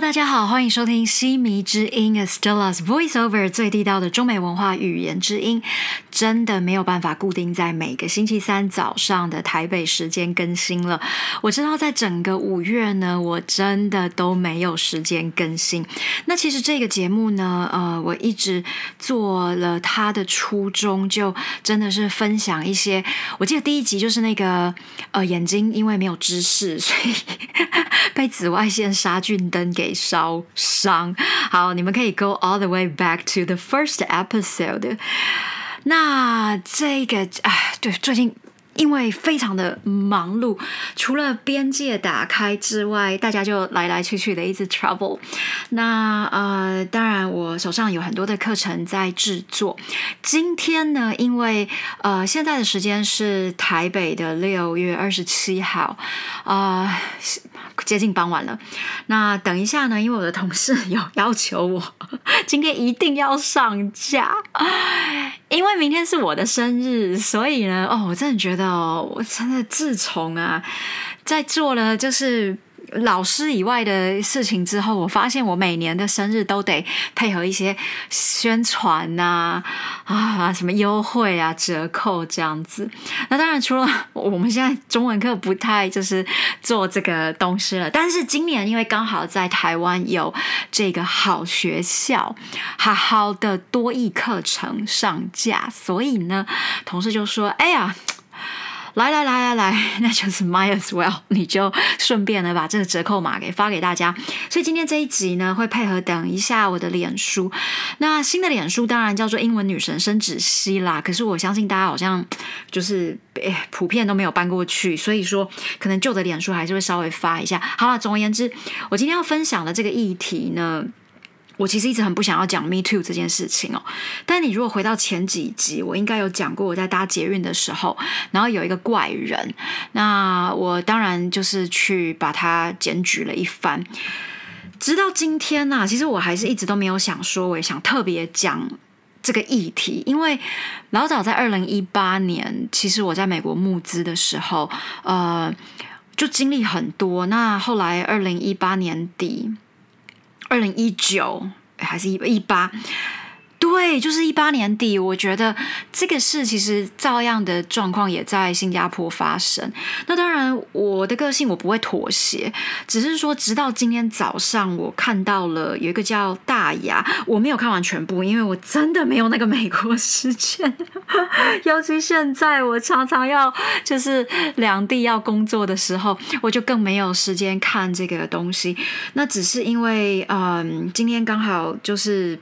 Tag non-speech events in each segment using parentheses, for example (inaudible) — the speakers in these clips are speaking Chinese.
大家好，欢迎收听西迷之音 Stella's Voiceover 最地道的中美文化语言之音。真的没有办法固定在每个星期三早上的台北时间更新了。我知道在整个五月呢，我真的都没有时间更新。那其实这个节目呢，呃，我一直做了它的初衷，就真的是分享一些。我记得第一集就是那个呃，眼睛因为没有知识，所以 (laughs) 被紫外线杀菌灯给烧伤。好，你们可以 go all the way back to the first episode。那这个啊，对，最近因为非常的忙碌，除了边界打开之外，大家就来来去去的一直 trouble。那呃，当然我手上有很多的课程在制作。今天呢，因为呃现在的时间是台北的六月二十七号啊。接近傍晚了，那等一下呢？因为我的同事有要求我 (laughs) 今天一定要上架，因为明天是我的生日，所以呢，哦，我真的觉得哦，我真的自从啊，在做了就是。老师以外的事情之后，我发现我每年的生日都得配合一些宣传呐，啊，什么优惠啊、折扣这样子。那当然，除了我们现在中文课不太就是做这个东西了，但是今年因为刚好在台湾有这个好学校、好好的多益课程上架，所以呢，同事就说：“哎呀。”来来来来来，(laughs) 那就是 my as well，(laughs) 你就顺便呢把这个折扣码给发给大家。所以今天这一集呢会配合等一下我的脸书。那新的脸书当然叫做英文女神申芷希啦，可是我相信大家好像就是普遍都没有搬过去，所以说可能旧的脸书还是会稍微发一下。好了，总而言之，我今天要分享的这个议题呢。我其实一直很不想要讲 Me Too 这件事情哦，但你如果回到前几集，我应该有讲过我在搭捷运的时候，然后有一个怪人，那我当然就是去把他检举了一番。直到今天呢，其实我还是一直都没有想说，我也想特别讲这个议题，因为老早在二零一八年，其实我在美国募资的时候，呃，就经历很多。那后来二零一八年底。二零一九还是一一八？对，就是一八年底，我觉得这个事其实照样的状况也在新加坡发生。那当然，我的个性我不会妥协，只是说，直到今天早上，我看到了有一个叫大牙，我没有看完全部，因为我真的没有那个美国时间，(laughs) 尤其现在我常常要就是两地要工作的时候，我就更没有时间看这个东西。那只是因为，嗯，今天刚好就是。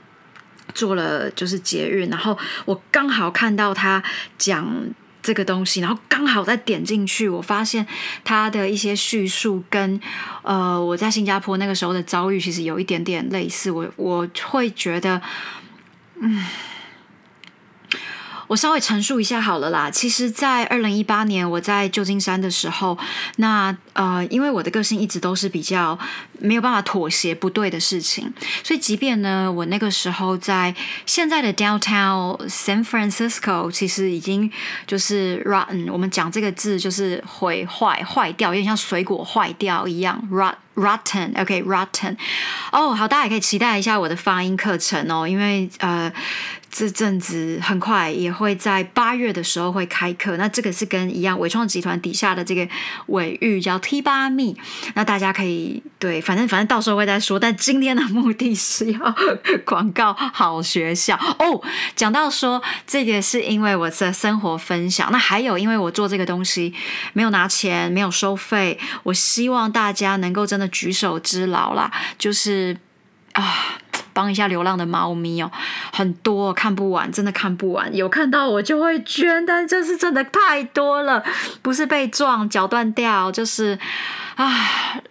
做了就是捷运，然后我刚好看到他讲这个东西，然后刚好再点进去，我发现他的一些叙述跟呃我在新加坡那个时候的遭遇其实有一点点类似，我我会觉得嗯。我稍微陈述一下好了啦。其实，在二零一八年我在旧金山的时候，那呃，因为我的个性一直都是比较没有办法妥协不对的事情，所以即便呢，我那个时候在现在的 downtown San Francisco，其实已经就是 rotten，我们讲这个字就是毁坏、坏掉，有点像水果坏掉一样，rot rotten，OK，rotten。哦，好，大家也可以期待一下我的发音课程哦，因为呃。这阵子很快也会在八月的时候会开课，那这个是跟一样伟创集团底下的这个伟玉叫 T 八密，那大家可以对，反正反正到时候会再说。但今天的目的是要 (laughs) 广告好学校哦。讲到说这个是因为我的生活分享，那还有因为我做这个东西没有拿钱，没有收费，我希望大家能够真的举手之劳啦，就是啊。帮一下流浪的猫咪哦，很多看不完，真的看不完。有看到我就会捐，但这是真的太多了，不是被撞脚断掉，就是啊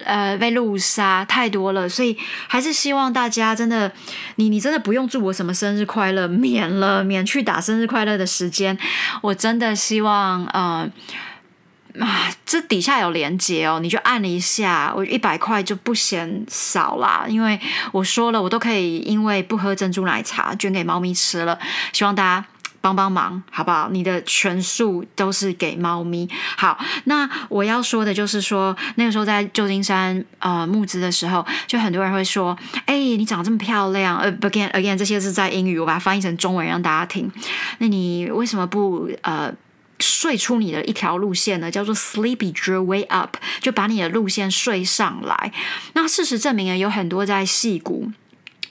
呃被路杀，太多了。所以还是希望大家真的，你你真的不用祝我什么生日快乐，免了免去打生日快乐的时间。我真的希望呃。啊，这底下有连接哦，你就按了一下，我一百块就不嫌少啦。因为我说了，我都可以因为不喝珍珠奶茶捐给猫咪吃了。希望大家。帮帮忙，好不好？你的全数都是给猫咪。好，那我要说的就是说，那个时候在旧金山呃募资的时候，就很多人会说：“哎，你长得这么漂亮。”呃，again again，这些是在英语，我把它翻译成中文让大家听。那你为什么不呃睡出你的一条路线呢？叫做 sleepy Draw Way up，就把你的路线睡上来。那事实证明呢，有很多在戏骨。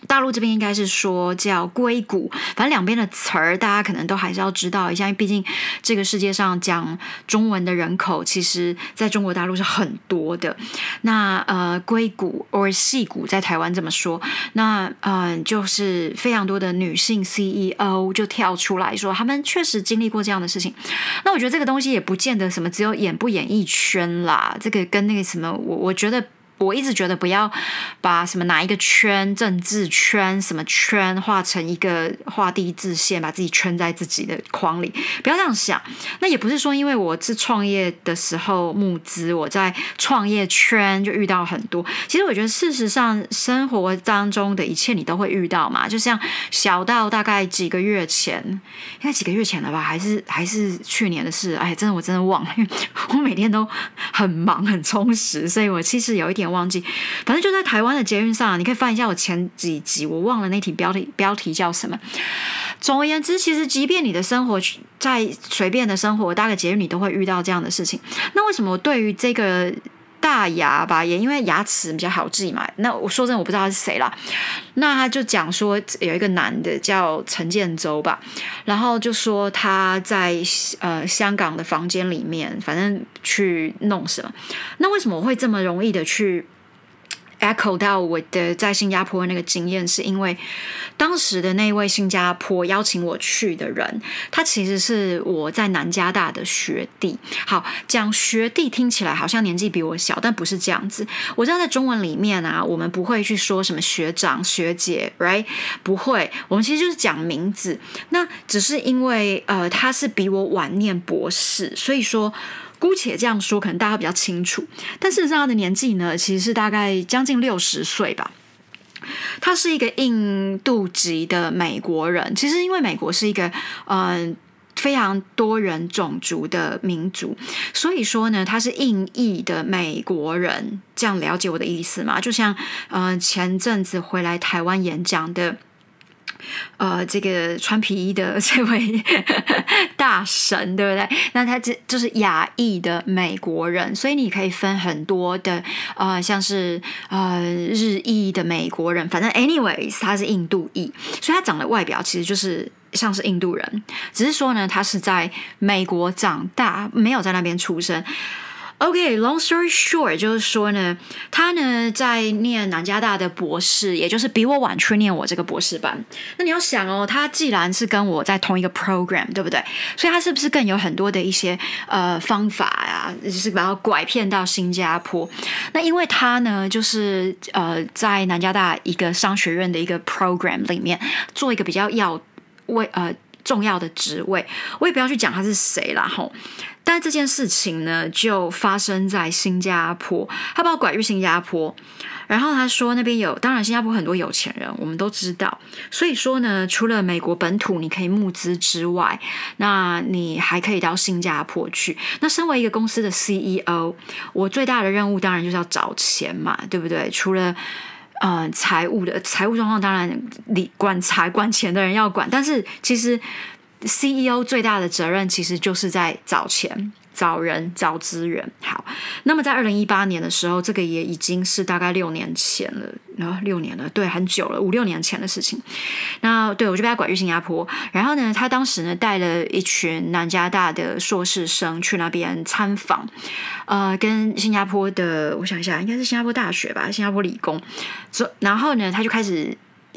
大陆这边应该是说叫硅谷，反正两边的词儿大家可能都还是要知道一下，因为毕竟这个世界上讲中文的人口，其实在中国大陆是很多的。那呃，硅谷或戏谷在台湾这么说，那嗯，就是非常多的女性 CEO 就跳出来说，他们确实经历过这样的事情。那我觉得这个东西也不见得什么只有演不演艺圈啦，这个跟那个什么，我我觉得。我一直觉得不要把什么哪一个圈、政治圈、什么圈画成一个画地自限，把自己圈在自己的框里，不要这样想。那也不是说，因为我是创业的时候募资，我在创业圈就遇到很多。其实我觉得，事实上生活当中的一切你都会遇到嘛。就像小到大概几个月前，应该几个月前了吧，还是还是去年的事？哎，真的我真的忘了，因为我每天都很忙很充实，所以我其实有一点。忘记，反正就在台湾的捷运上，你可以翻一下我前几集，我忘了那题标题标题叫什么。总而言之，其实即便你的生活在随便的生活大概捷运，你都会遇到这样的事情。那为什么我对于这个大牙吧，也因为牙齿比较好治嘛？那我说真，我不知道他是谁啦。那他就讲说有一个男的叫陈建州吧，然后就说他在呃香港的房间里面，反正去弄什么。那为什么我会这么容易的去？echo 到我的在新加坡那个经验，是因为当时的那位新加坡邀请我去的人，他其实是我在南加大的学弟。好，讲学弟听起来好像年纪比我小，但不是这样子。我知道在中文里面啊，我们不会去说什么学长学姐，right？不会，我们其实就是讲名字。那只是因为呃，他是比我晚念博士，所以说。姑且这样说，可能大家比较清楚。但事实上，他的年纪呢，其实是大概将近六十岁吧。他是一个印度籍的美国人。其实，因为美国是一个嗯非常多人种族的民族，所以说呢，他是印裔的美国人。这样了解我的意思吗？就像嗯前阵子回来台湾演讲的。呃，这个穿皮衣的这位大神，对不对？(laughs) 那他这就是亚裔的美国人，所以你可以分很多的呃，像是呃日裔的美国人，反正 anyways，他是印度裔，所以他长的外表其实就是像是印度人，只是说呢，他是在美国长大，没有在那边出生。OK，long story short，就是说呢，他呢在念南加大的博士，也就是比我晚去念我这个博士班。那你要想哦，他既然是跟我在同一个 program，对不对？所以他是不是更有很多的一些呃方法呀，就是把他拐骗到新加坡？那因为他呢，就是呃在南加大一个商学院的一个 program 里面做一个比较要为呃重要的职位，我也不要去讲他是谁了吼。但这件事情呢，就发生在新加坡。他把我拐去新加坡，然后他说那边有，当然新加坡很多有钱人，我们都知道。所以说呢，除了美国本土你可以募资之外，那你还可以到新加坡去。那身为一个公司的 CEO，我最大的任务当然就是要找钱嘛，对不对？除了呃财务的财务状况，当然你管财管钱的人要管，但是其实。CEO 最大的责任其实就是在找钱、找人、找资源。好，那么在二零一八年的时候，这个也已经是大概六年前了，然后六年了，对，很久了，五六年前的事情。那对我就被他拐去新加坡，然后呢，他当时呢带了一群南加大的硕士生去那边参访，呃，跟新加坡的，我想一下，应该是新加坡大学吧，新加坡理工。所然后呢，他就开始。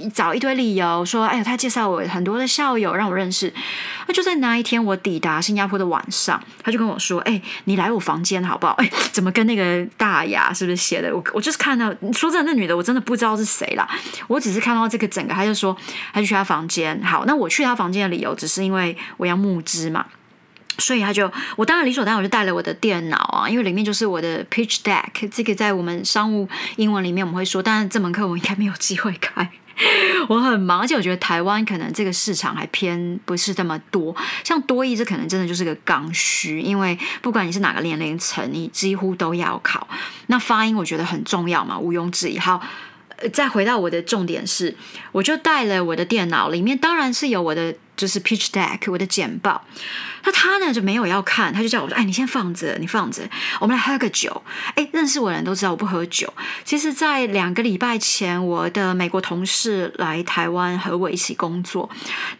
找一堆理由说，哎呀，他介绍我很多的校友让我认识。那就在那一天，我抵达新加坡的晚上，他就跟我说，哎，你来我房间好不好？(laughs) 哎，怎么跟那个大牙是不是写的？我我就是看到，说真的，那女的我真的不知道是谁啦。我只是看到这个整个，他就说，他就去他房间。好，那我去他房间的理由，只是因为我要募资嘛。所以他就，我当然理所当然我就带了我的电脑啊，因为里面就是我的 pitch deck，这个在我们商务英文里面我们会说，但是这门课我应该没有机会开。(laughs) 我很忙，而且我觉得台湾可能这个市场还偏不是这么多。像多益，这可能真的就是个刚需，因为不管你是哪个年龄层，你几乎都要考。那发音我觉得很重要嘛，毋庸置疑。好，再回到我的重点是，我就带了我的电脑，里面当然是有我的就是 pitch deck，我的简报。那他呢就没有要看，他就叫我说：“哎，你先放着，你放着，我们来喝个酒。”哎，认识我的人都知道我不喝酒。其实，在两个礼拜前，我的美国同事来台湾和我一起工作，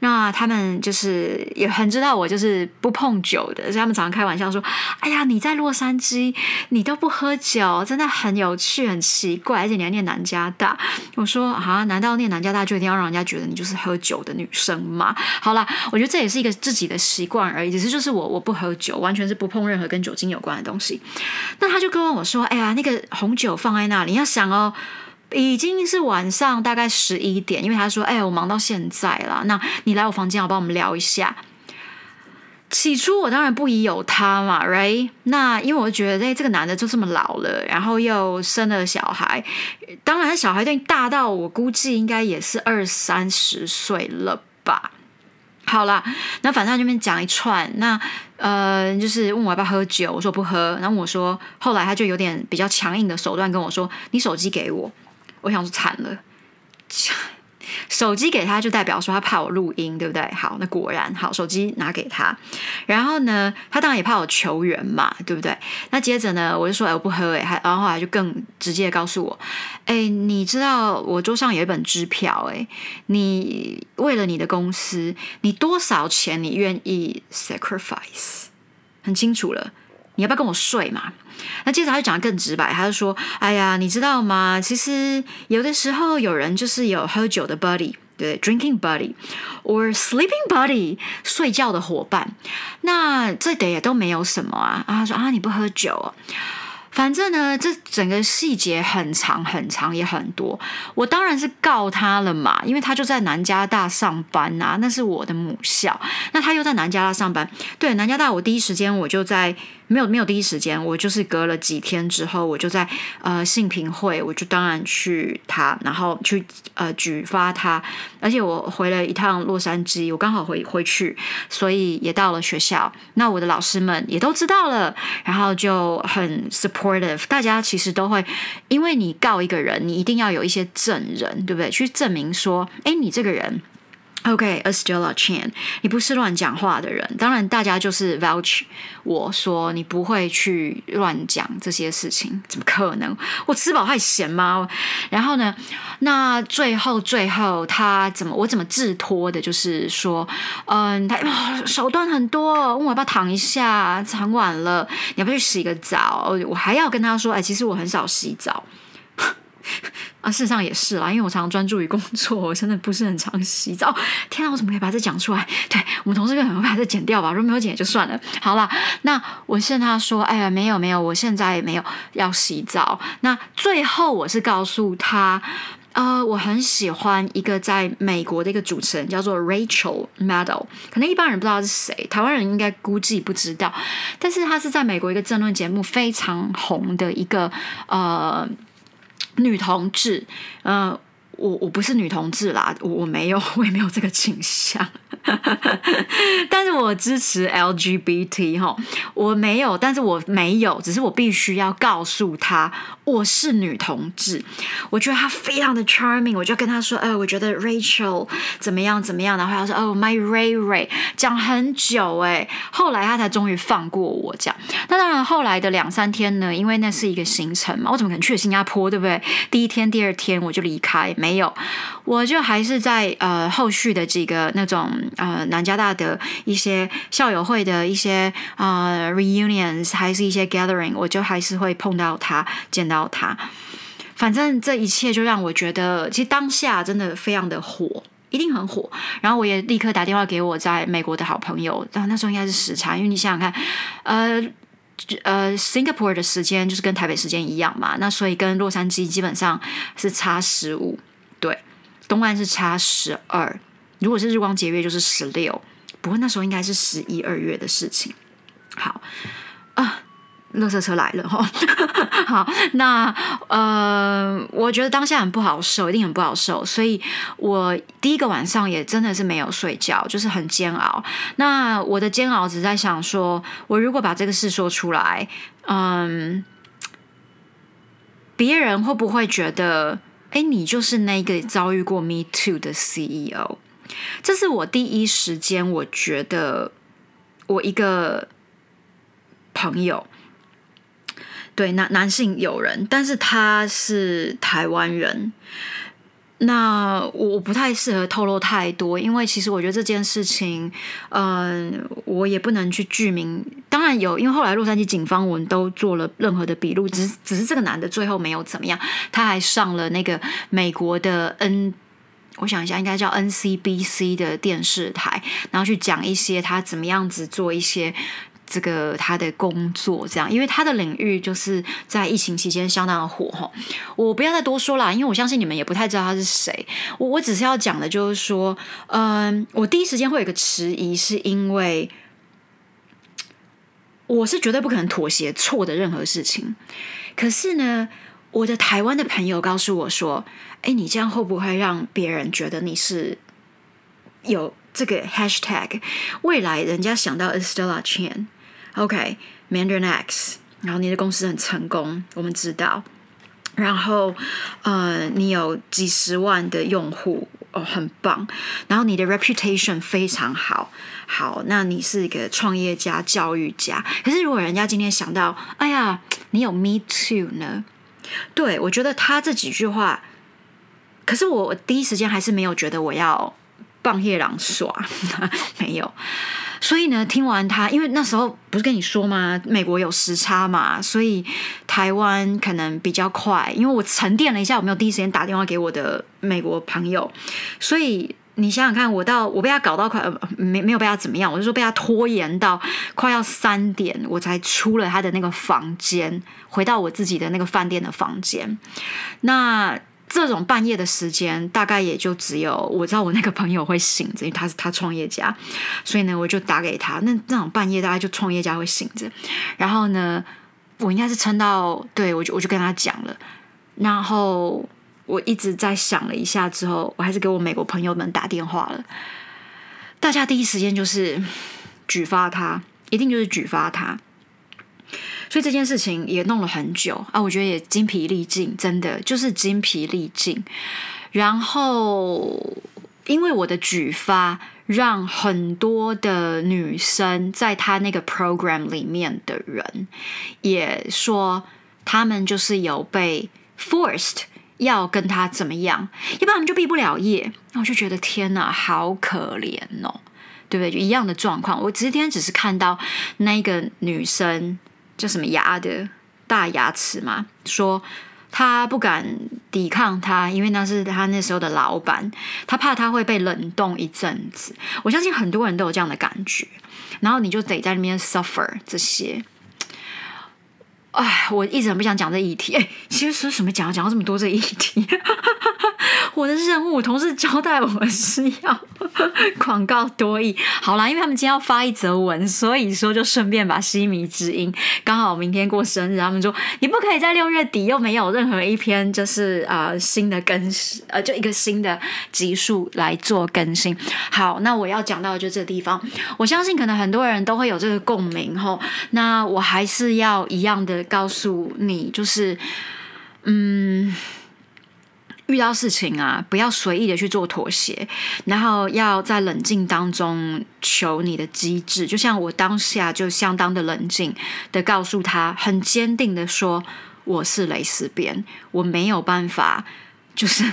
那他们就是也很知道我就是不碰酒的，所以他们常常开玩笑说：“哎呀，你在洛杉矶你都不喝酒，真的很有趣，很奇怪，而且你还念南加大。”我说：“啊，难道念南加大就一定要让人家觉得你就是喝酒的女生吗？”好好了，我觉得这也是一个自己的习惯而已。只是就是我我不喝酒，完全是不碰任何跟酒精有关的东西。那他就跟我说：“哎呀，那个红酒放在那里，你要想哦，已经是晚上大概十一点，因为他说：‘哎，我忙到现在了，那你来我房间，我帮我们聊一下。’起初我当然不疑有他嘛，right？那因为我觉得，哎，这个男的就这么老了，然后又生了小孩，当然小孩都大到我估计应该也是二三十岁了吧。”好啦，那反正他这边讲一串，那呃，就是问我要不要喝酒，我说不喝。然后我说，后来他就有点比较强硬的手段跟我说：“你手机给我。”我想说惨了。手机给他就代表说他怕我录音，对不对？好，那果然好，手机拿给他。然后呢，他当然也怕我求援嘛，对不对？那接着呢，我就说哎，我不喝哎，还然后后来就更直接告诉我，哎，你知道我桌上有一本支票哎，你为了你的公司，你多少钱你愿意 sacrifice？很清楚了。你要不要跟我睡嘛？那接着他就讲的更直白，他就说：“哎呀，你知道吗？其实有的时候有人就是有喝酒的 buddy，对，drinking buddy，or sleeping buddy，睡觉的伙伴。那这点也都没有什么啊。”啊，他说：“啊，你不喝酒。”反正呢，这整个细节很长很长也很多，我当然是告他了嘛，因为他就在南加大上班呐，那是我的母校，那他又在南加大上班，对，南加大我第一时间我就在。没有没有第一时间，我就是隔了几天之后，我就在呃信评会，我就当然去他，然后去呃举发他，而且我回了一趟洛杉矶，我刚好回回去，所以也到了学校。那我的老师们也都知道了，然后就很 supportive，大家其实都会，因为你告一个人，你一定要有一些证人，对不对？去证明说，哎，你这个人。OK，Astella Chan，你不是乱讲话的人。当然，大家就是 vouch 我说你不会去乱讲这些事情，怎么可能？我吃饱还嫌吗？然后呢，那最后最后他怎么我怎么自托的？就是说，嗯，他手段很多，问我要不要躺一下，很晚了，你要不要去洗个澡？我还要跟他说，哎，其实我很少洗澡。啊，事实上也是啦，因为我常常专注于工作，我真的不是很常洗澡。天啊，我怎么可以把这讲出来？对我们同事可能会把这剪掉吧，如果没有剪也就算了。好了，那我现在说，哎呀，没有没有，我现在没有要洗澡。那最后我是告诉他，呃，我很喜欢一个在美国的一个主持人，叫做 Rachel Maddow，可能一般人不知道是谁，台湾人应该估计不知道，但是他是在美国一个争论节目非常红的一个呃。女同志，嗯，我我不是女同志啦，我我没有，我也没有这个倾向。(laughs) 但是我支持 LGBT 哈，我没有，但是我没有，只是我必须要告诉他我是女同志。我觉得他非常的 charming，我就跟他说，呃，我觉得 Rachel 怎么样怎么样，然后他说，哦，My Ray Ray，讲很久哎，后来他才终于放过我讲。那当然，后来的两三天呢，因为那是一个行程嘛，我怎么可能去新加坡，对不对？第一天、第二天我就离开，没没有，我就还是在呃后续的几个那种。呃，南加大的一些校友会的一些呃 reunions，还是一些 gathering，我就还是会碰到他，见到他。反正这一切就让我觉得，其实当下真的非常的火，一定很火。然后我也立刻打电话给我在美国的好朋友，然后那时候应该是时差，因为你想想看，呃呃，Singapore 的时间就是跟台北时间一样嘛，那所以跟洛杉矶基本上是差十五，对，东岸是差十二。如果是日光节约，就是十六。不过那时候应该是十一二月的事情。好啊。垃圾车来了哈，(laughs) 好，那呃，我觉得当下很不好受，一定很不好受，所以我第一个晚上也真的是没有睡觉，就是很煎熬。那我的煎熬只在想说，我如果把这个事说出来，嗯，别人会不会觉得，哎，你就是那个遭遇过 Me Too 的 CEO？这是我第一时间我觉得我一个朋友。对，男男性友人，但是他是台湾人。那我不太适合透露太多，因为其实我觉得这件事情，嗯，我也不能去具名。当然有，因为后来洛杉矶警方我们都做了任何的笔录，只是只是这个男的最后没有怎么样，他还上了那个美国的 N，我想一下，应该叫 NCBC 的电视台，然后去讲一些他怎么样子做一些。这个他的工作这样，因为他的领域就是在疫情期间相当的火哈。我不要再多说了，因为我相信你们也不太知道他是谁。我我只是要讲的就是说，嗯，我第一时间会有个迟疑，是因为我是绝对不可能妥协错的任何事情。可是呢，我的台湾的朋友告诉我说：“哎，你这样会不会让别人觉得你是有这个 hashtag？未来人家想到 Estella Chan。” OK，Mandarin X，然后你的公司很成功，我们知道。然后，呃，你有几十万的用户，哦，很棒。然后你的 reputation 非常好，好，那你是一个创业家、教育家。可是如果人家今天想到，哎呀，你有 Me Too 呢？对我觉得他这几句话，可是我第一时间还是没有觉得我要棒夜郎耍，(laughs) 没有。所以呢，听完他，因为那时候不是跟你说吗？美国有时差嘛，所以台湾可能比较快。因为我沉淀了一下，我没有第一时间打电话给我的美国朋友，所以你想想看，我到我被他搞到快 (laughs) 没没有被他怎么样，我就说被他拖延到快要三点，我才出了他的那个房间，回到我自己的那个饭店的房间。那。这种半夜的时间，大概也就只有我知道我那个朋友会醒着，因为他是他创业家，所以呢，我就打给他。那那种半夜大概就创业家会醒着，然后呢，我应该是撑到对我就我就跟他讲了，然后我一直在想了一下之后，我还是给我美国朋友们打电话了。大家第一时间就是举发他，一定就是举发他。所以这件事情也弄了很久啊，我觉得也精疲力尽，真的就是精疲力尽。然后因为我的举发，让很多的女生在他那个 program 里面的人也说，他们就是有被 forced 要跟他怎么样，要不然他们就毕不了业。那我就觉得天哪，好可怜哦，对不对？就一样的状况。我今天只是看到那个女生。叫什么牙的大牙齿嘛？说他不敢抵抗他，因为那是他那时候的老板，他怕他会被冷冻一阵子。我相信很多人都有这样的感觉，然后你就得在那边 suffer 这些。哎，我一直很不想讲这议题。哎，其实说什么讲讲到这么多这议题。(laughs) 我的任务，同事交代我是要 (laughs) 广告多义。好啦，因为他们今天要发一则文，所以说就顺便把西迷之音刚好明天过生日，他们说你不可以在六月底又没有任何一篇就是啊新的更新，呃，就一个新的集数来做更新。好，那我要讲到的就这个地方，我相信可能很多人都会有这个共鸣吼。那我还是要一样的告诉你，就是嗯。遇到事情啊，不要随意的去做妥协，然后要在冷静当中求你的机智。就像我当下就相当的冷静的告诉他，很坚定的说我是蕾丝边，我没有办法，就是。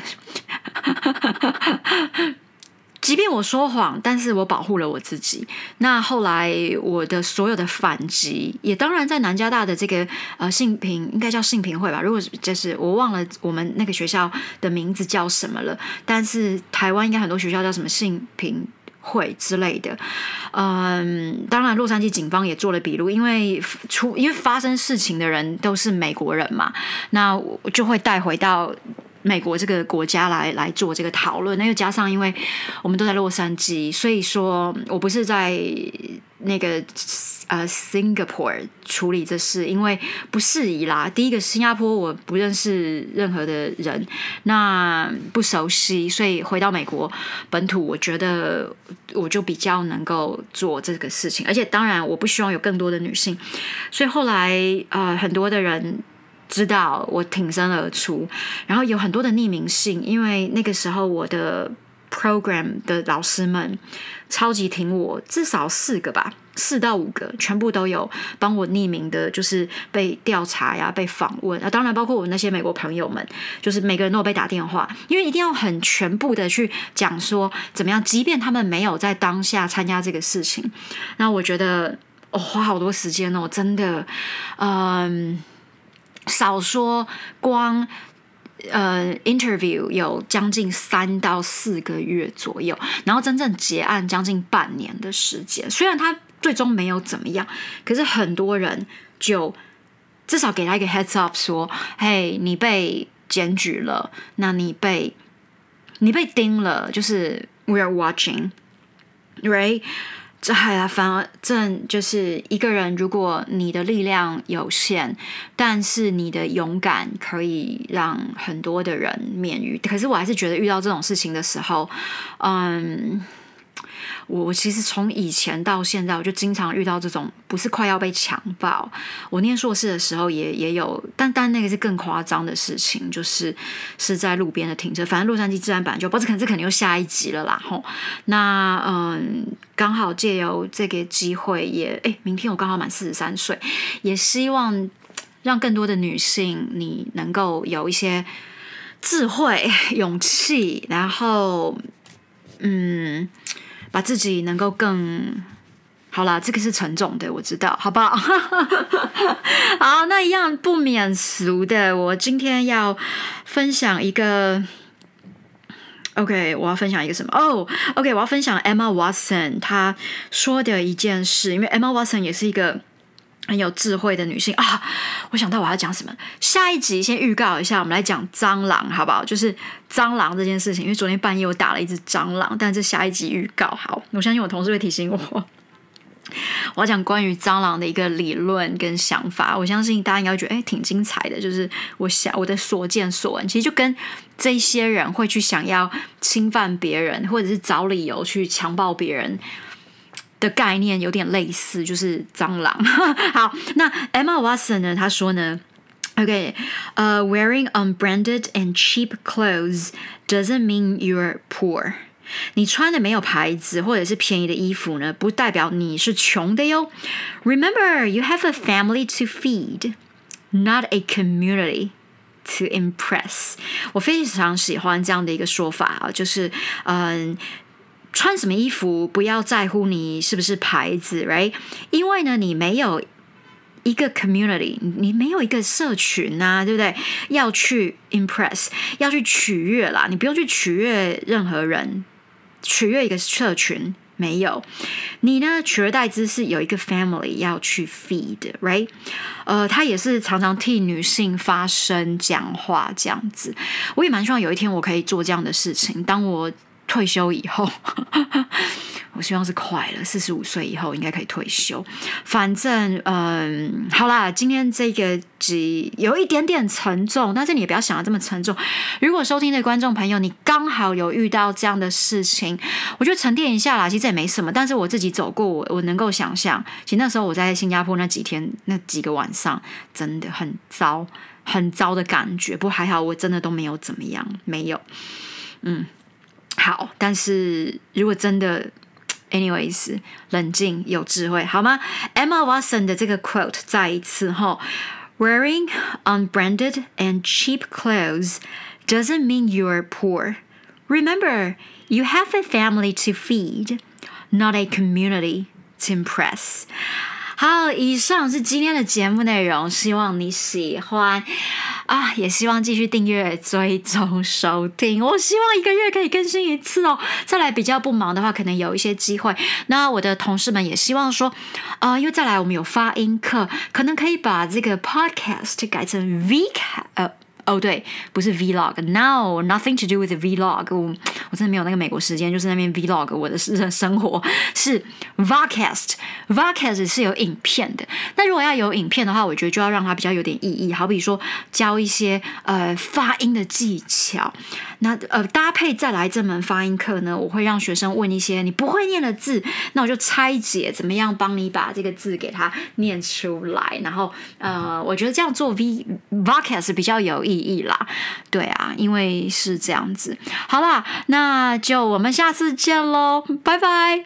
即便我说谎，但是我保护了我自己。那后来我的所有的反击，也当然在南加大的这个呃性平，应该叫性平会吧？如果就是我忘了我们那个学校的名字叫什么了，但是台湾应该很多学校叫什么性平会之类的。嗯，当然洛杉矶警方也做了笔录，因为出因为发生事情的人都是美国人嘛，那我就会带回到。美国这个国家来来做这个讨论，那又加上因为我们都在洛杉矶，所以说我不是在那个呃 Singapore 处理这事，因为不适宜啦。第一个新加坡我不认识任何的人，那不熟悉，所以回到美国本土，我觉得我就比较能够做这个事情。而且当然，我不希望有更多的女性，所以后来呃很多的人知道我挺身而出，然后有很多的匿名信，因为那个时候我的。program 的老师们超级挺我，至少四个吧，四到五个，全部都有帮我匿名的，就是被调查呀，被访问啊。当然，包括我那些美国朋友们，就是每个人都有被打电话，因为一定要很全部的去讲说怎么样，即便他们没有在当下参加这个事情，那我觉得哦，花好多时间哦，真的，嗯，少说光。呃，interview 有将近三到四个月左右，然后真正结案将近半年的时间。虽然他最终没有怎么样，可是很多人就至少给他一个 heads up，说：“嘿，你被检举了，那你被你被盯了，就是 we are watching，right？” 这还啊，反而正就是一个人，如果你的力量有限，但是你的勇敢可以让很多的人免于。可是我还是觉得遇到这种事情的时候，嗯。我其实从以前到现在，我就经常遇到这种，不是快要被强暴。我念硕士的时候也也有，但但那个是更夸张的事情，就是是在路边的停车。反正洛杉矶治安版就，不是可能这肯定又下一集了啦。吼，那嗯，刚好借由这个机会，也哎，明天我刚好满四十三岁，也希望让更多的女性，你能够有一些智慧、(laughs) 勇气，然后嗯。把自己能够更好啦，这个是沉重的，我知道，好不好？(laughs) 好，那一样不免俗的，我今天要分享一个。OK，我要分享一个什么？哦，OK，我要分享 Emma Watson 她说的一件事，因为 Emma Watson 也是一个。很有智慧的女性啊！我想到我要讲什么，下一集先预告一下，我们来讲蟑螂，好不好？就是蟑螂这件事情，因为昨天半夜我打了一只蟑螂，但是下一集预告好，我相信我同事会提醒我。我要讲关于蟑螂的一个理论跟想法，我相信大家应该觉得哎挺精彩的，就是我想我的所见所闻，其实就跟这些人会去想要侵犯别人，或者是找理由去强暴别人。的概念有点类似，就是蟑螂。好，那 (laughs) Emma Watson 呢？她说呢，OK，呃，wearing unbranded and cheap clothes doesn't mean you're poor。你穿的没有牌子或者是便宜的衣服呢，不代表你是穷的哟。Remember, you have a family to feed, not a community to impress。我非常喜欢这样的一个说法啊，就是嗯。 穿什么衣服不要在乎你是不是牌子，right？因为呢，你没有一个 community，你没有一个社群啊，对不对？要去 impress，要去取悦啦，你不用去取悦任何人，取悦一个社群没有。你呢，取而代之是有一个 family 要去 feed，right？呃，他也是常常替女性发声讲话这样子。我也蛮希望有一天我可以做这样的事情，当我。退休以后，(laughs) 我希望是快了。四十五岁以后应该可以退休。反正，嗯，好啦，今天这个集有一点点沉重，但是你也不要想的这么沉重。如果收听的观众朋友，你刚好有遇到这样的事情，我觉得沉淀一下啦，其实也没什么。但是我自己走过，我我能够想象，其实那时候我在新加坡那几天那几个晚上，真的很糟，很糟的感觉。不过还好，我真的都没有怎么样，没有，嗯。好，但是如果真的，anyways，冷静有智慧，好吗？Emma (tsk) Watson 的这个 quote 再一次哈，Wearing unbranded and cheap clothes doesn't mean you're poor. Remember, you have a family to feed, not a community to impress. 好，以上是今天的节目内容，希望你喜欢啊，也希望继续订阅、追踪、收听。我希望一个月可以更新一次哦。再来比较不忙的话，可能有一些机会。那我的同事们也希望说，啊，因为再来我们有发音课，可能可以把这个 podcast 改成 V 卡呃。哦，对，不是 vlog，no，nothing to do with the vlog。我我真的没有那个美国时间，就是那边 vlog 我的生 (laughs) 生活是 vodcast，vodcast 是有影片的。那如果要有影片的话，我觉得就要让它比较有点意义，好比说教一些呃发音的技巧。那呃搭配再来这门发音课呢，我会让学生问一些你不会念的字，那我就拆解怎么样帮你把这个字给它念出来。然后呃，我觉得这样做 v vodcast 比较有意意啦。对啊，因为是这样子。好啦，那就我们下次见喽，拜拜。